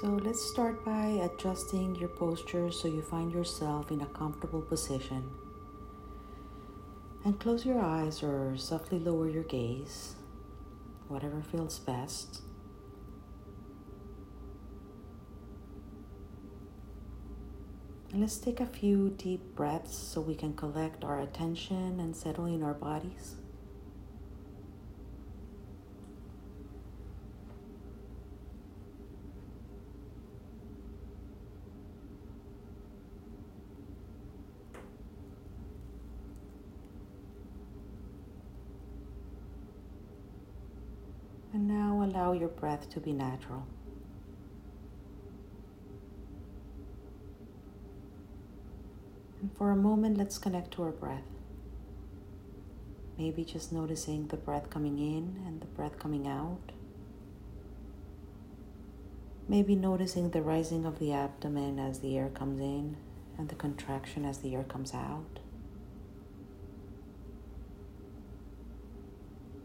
So let's start by adjusting your posture so you find yourself in a comfortable position. And close your eyes or softly lower your gaze, whatever feels best. And let's take a few deep breaths so we can collect our attention and settle in our bodies. And now allow your breath to be natural. And for a moment, let's connect to our breath. Maybe just noticing the breath coming in and the breath coming out. Maybe noticing the rising of the abdomen as the air comes in and the contraction as the air comes out.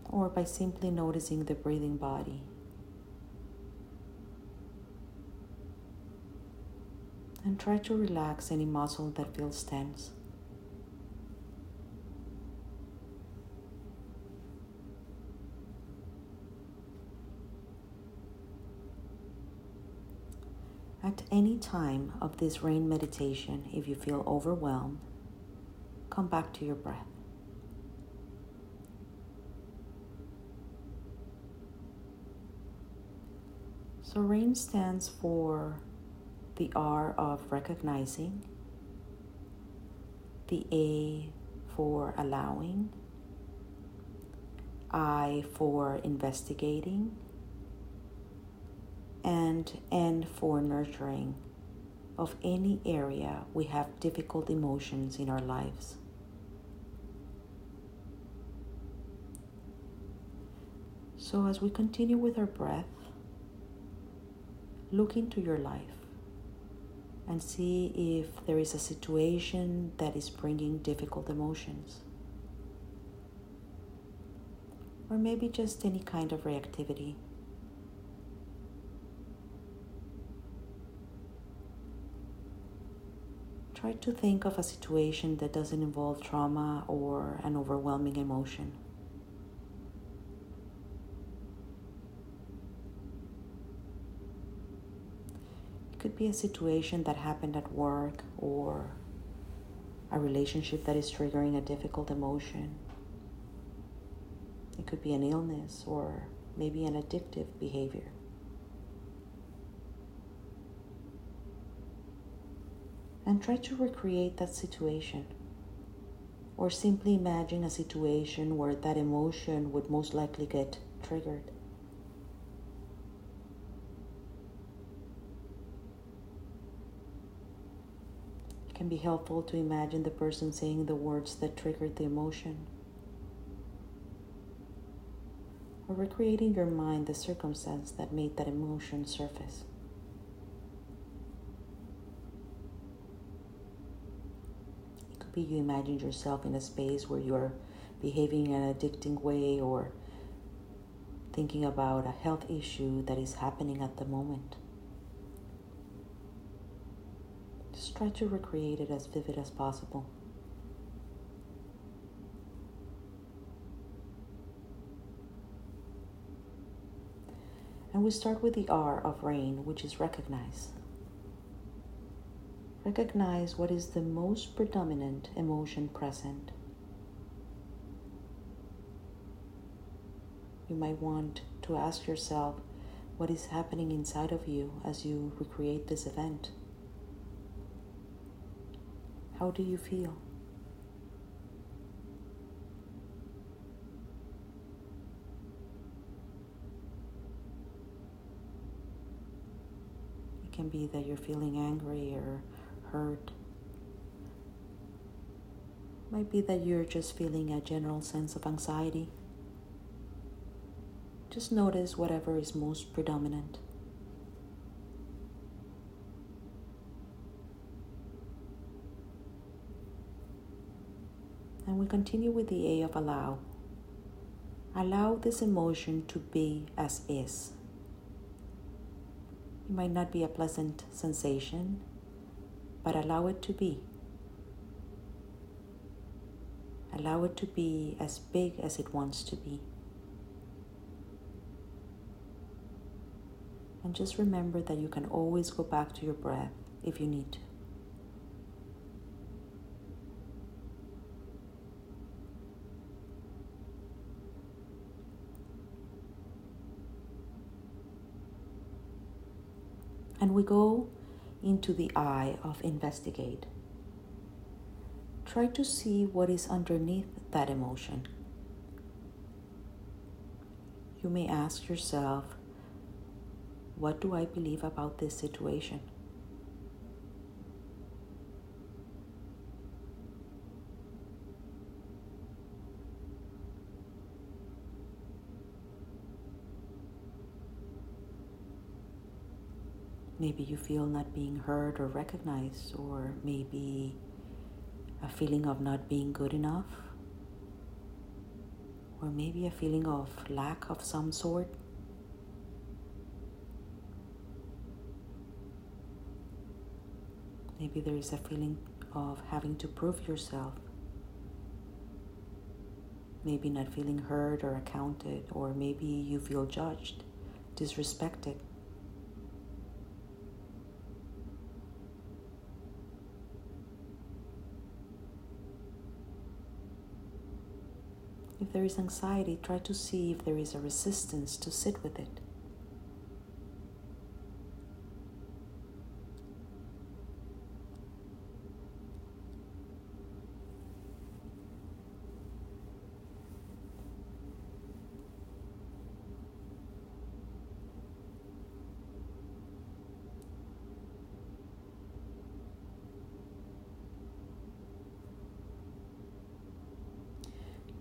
Or by simply noticing the breathing body. And try to relax any muscle that feels tense. At any time of this rain meditation, if you feel overwhelmed, come back to your breath. So, rain stands for the R of recognizing, the A for allowing, I for investigating, and N for nurturing of any area we have difficult emotions in our lives. So, as we continue with our breath, look into your life and see if there is a situation that is bringing difficult emotions. Or maybe just any kind of reactivity. Try to think of a situation that doesn't involve trauma or an overwhelming emotion. Could be a situation that happened at work or a relationship that is triggering a difficult emotion. It could be an illness or maybe an addictive behavior. And try to recreate that situation. Or simply imagine a situation where that emotion would most likely get triggered. Can be helpful to imagine the person saying the words that triggered the emotion. Or recreating your mind the circumstance that made that emotion surface. It could be you imagined yourself in a space where you're behaving in an addicting way or thinking about a health issue that is happening at the moment. Try to recreate it as vivid as possible. And we start with the R of rain, which is recognize. Recognize what is the most predominant emotion present. You might want to ask yourself what is happening inside of you as you recreate this event. How do you feel? It can be that you're feeling angry or hurt. Might be that you're just feeling a general sense of anxiety. Just notice whatever is most predominant. And we continue with the A of allow. Allow this emotion to be as is. It might not be a pleasant sensation, but allow it to be. Allow it to be as big as it wants to be. And just remember that you can always go back to your breath if you need to. And we go into the I of investigate. Try to see what is underneath that emotion. You may ask yourself, what do I believe about this situation? Maybe you feel not being heard or recognized, or maybe a feeling of not being good enough, or maybe a feeling of lack of some sort. Maybe there is a feeling of having to prove yourself. Maybe not feeling heard or accounted, or maybe you feel judged, disrespected. If there is anxiety, try to see if there is a resistance to sit with it.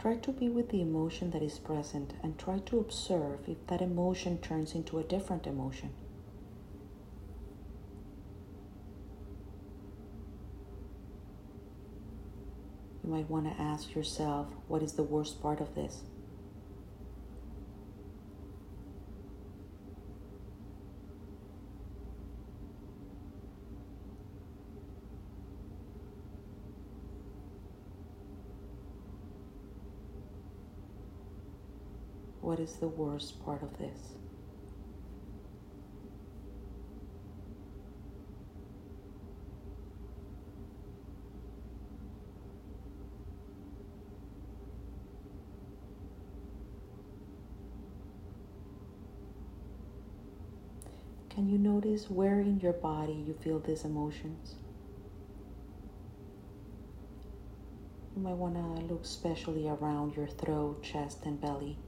Try to be with the emotion that is present and try to observe if that emotion turns into a different emotion. You might want to ask yourself, what is the worst part of this? What is the worst part of this? Can you notice where in your body you feel these emotions? You might want to look especially around your throat, chest, and belly.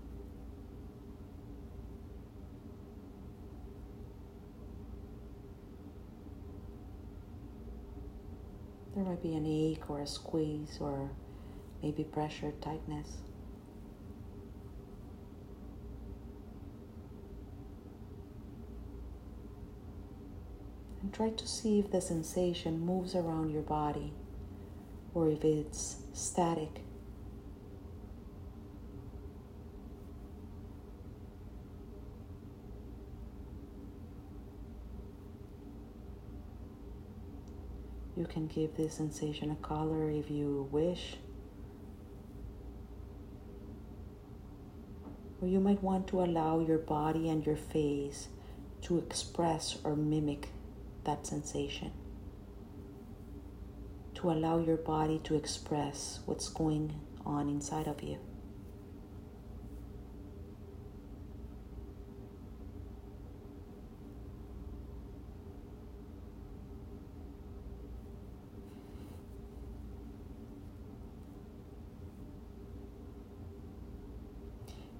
There might be an ache or a squeeze or maybe pressure, tightness. And try to see if the sensation moves around your body or if it's static. You can give this sensation a color if you wish. Or you might want to allow your body and your face to express or mimic that sensation. To allow your body to express what's going on inside of you.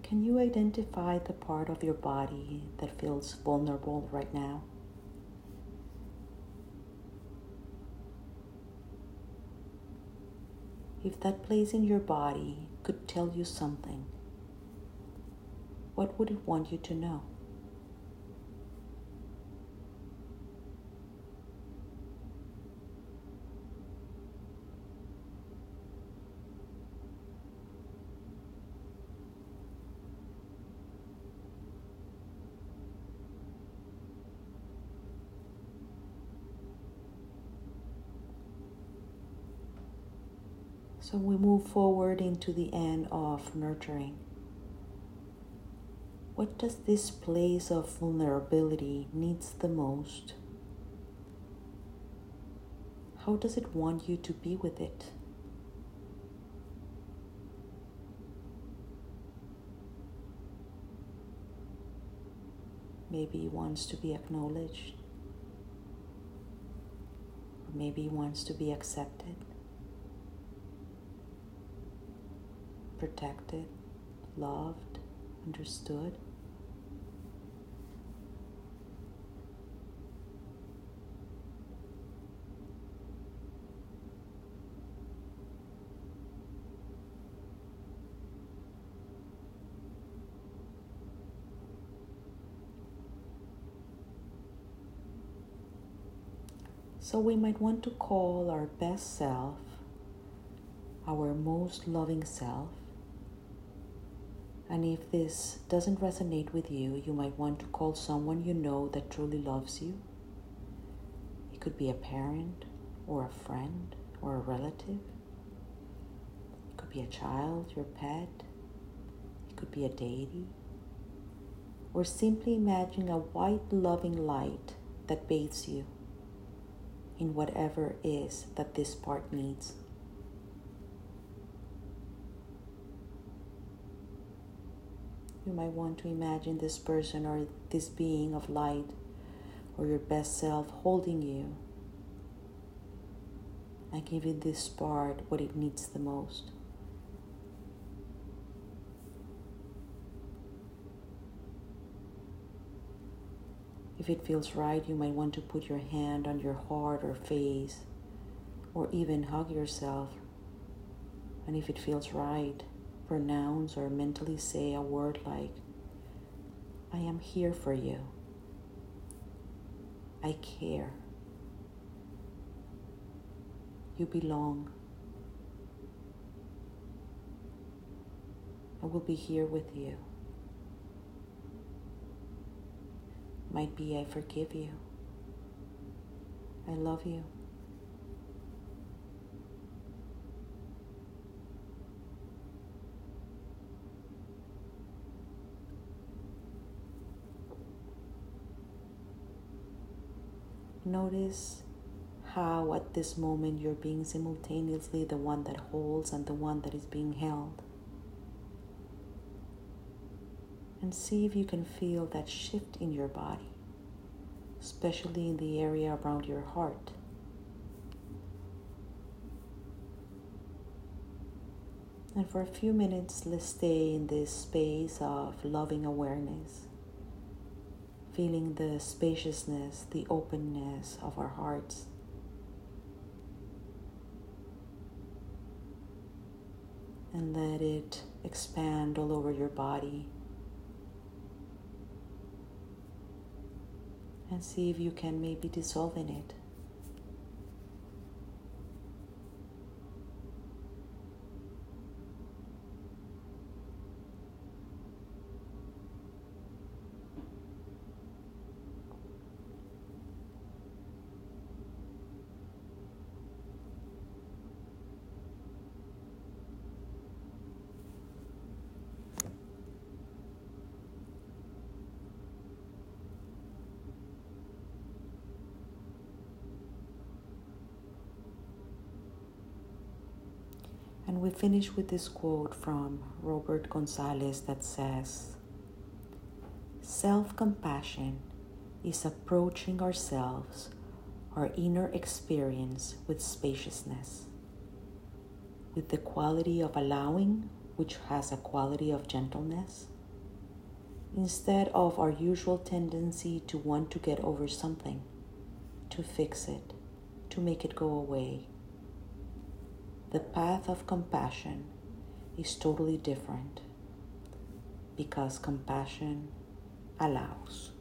Can you identify the part of your body that feels vulnerable right now? If that place in your body could tell you something, what would it want you to know? So we move forward into the end of nurturing. What does this place of vulnerability needs the most? How does it want you to be with it? Maybe he wants to be acknowledged. Maybe he wants to be accepted, protected, loved, understood. So we might want to call our best self our most loving self. And if this doesn't resonate with you, you might want to call someone you know that truly loves you. It could be a parent or a friend or a relative. It could be a child, your pet. It could be a deity. Or simply imagine a white loving light that bathes you in whatever is that this part needs. You might want to imagine this person or this being of light or your best self holding you and giving this part what it needs the most. If it feels right, you might want to put your hand on your heart or face, or even hug yourself. And if it feels right, pronounce or mentally say a word like, I am here for you. I care. You belong. I will be here with you. might be I forgive you. I love you. Notice how at this moment you're being simultaneously the one that holds and the one that is being held. and see if you can feel that shift in your body, especially in the area around your heart. And for a few minutes, let's stay in this space of loving awareness, feeling the spaciousness, the openness of our hearts. And let it expand all over your body and see if you can maybe dissolve in it. And we finish with this quote from Robert Gonzalez that says Self compassion is approaching ourselves, our inner experience, with spaciousness, with the quality of allowing, which has a quality of gentleness, instead of our usual tendency to want to get over something, to fix it, to make it go away the path of compassion is totally different because compassion allows.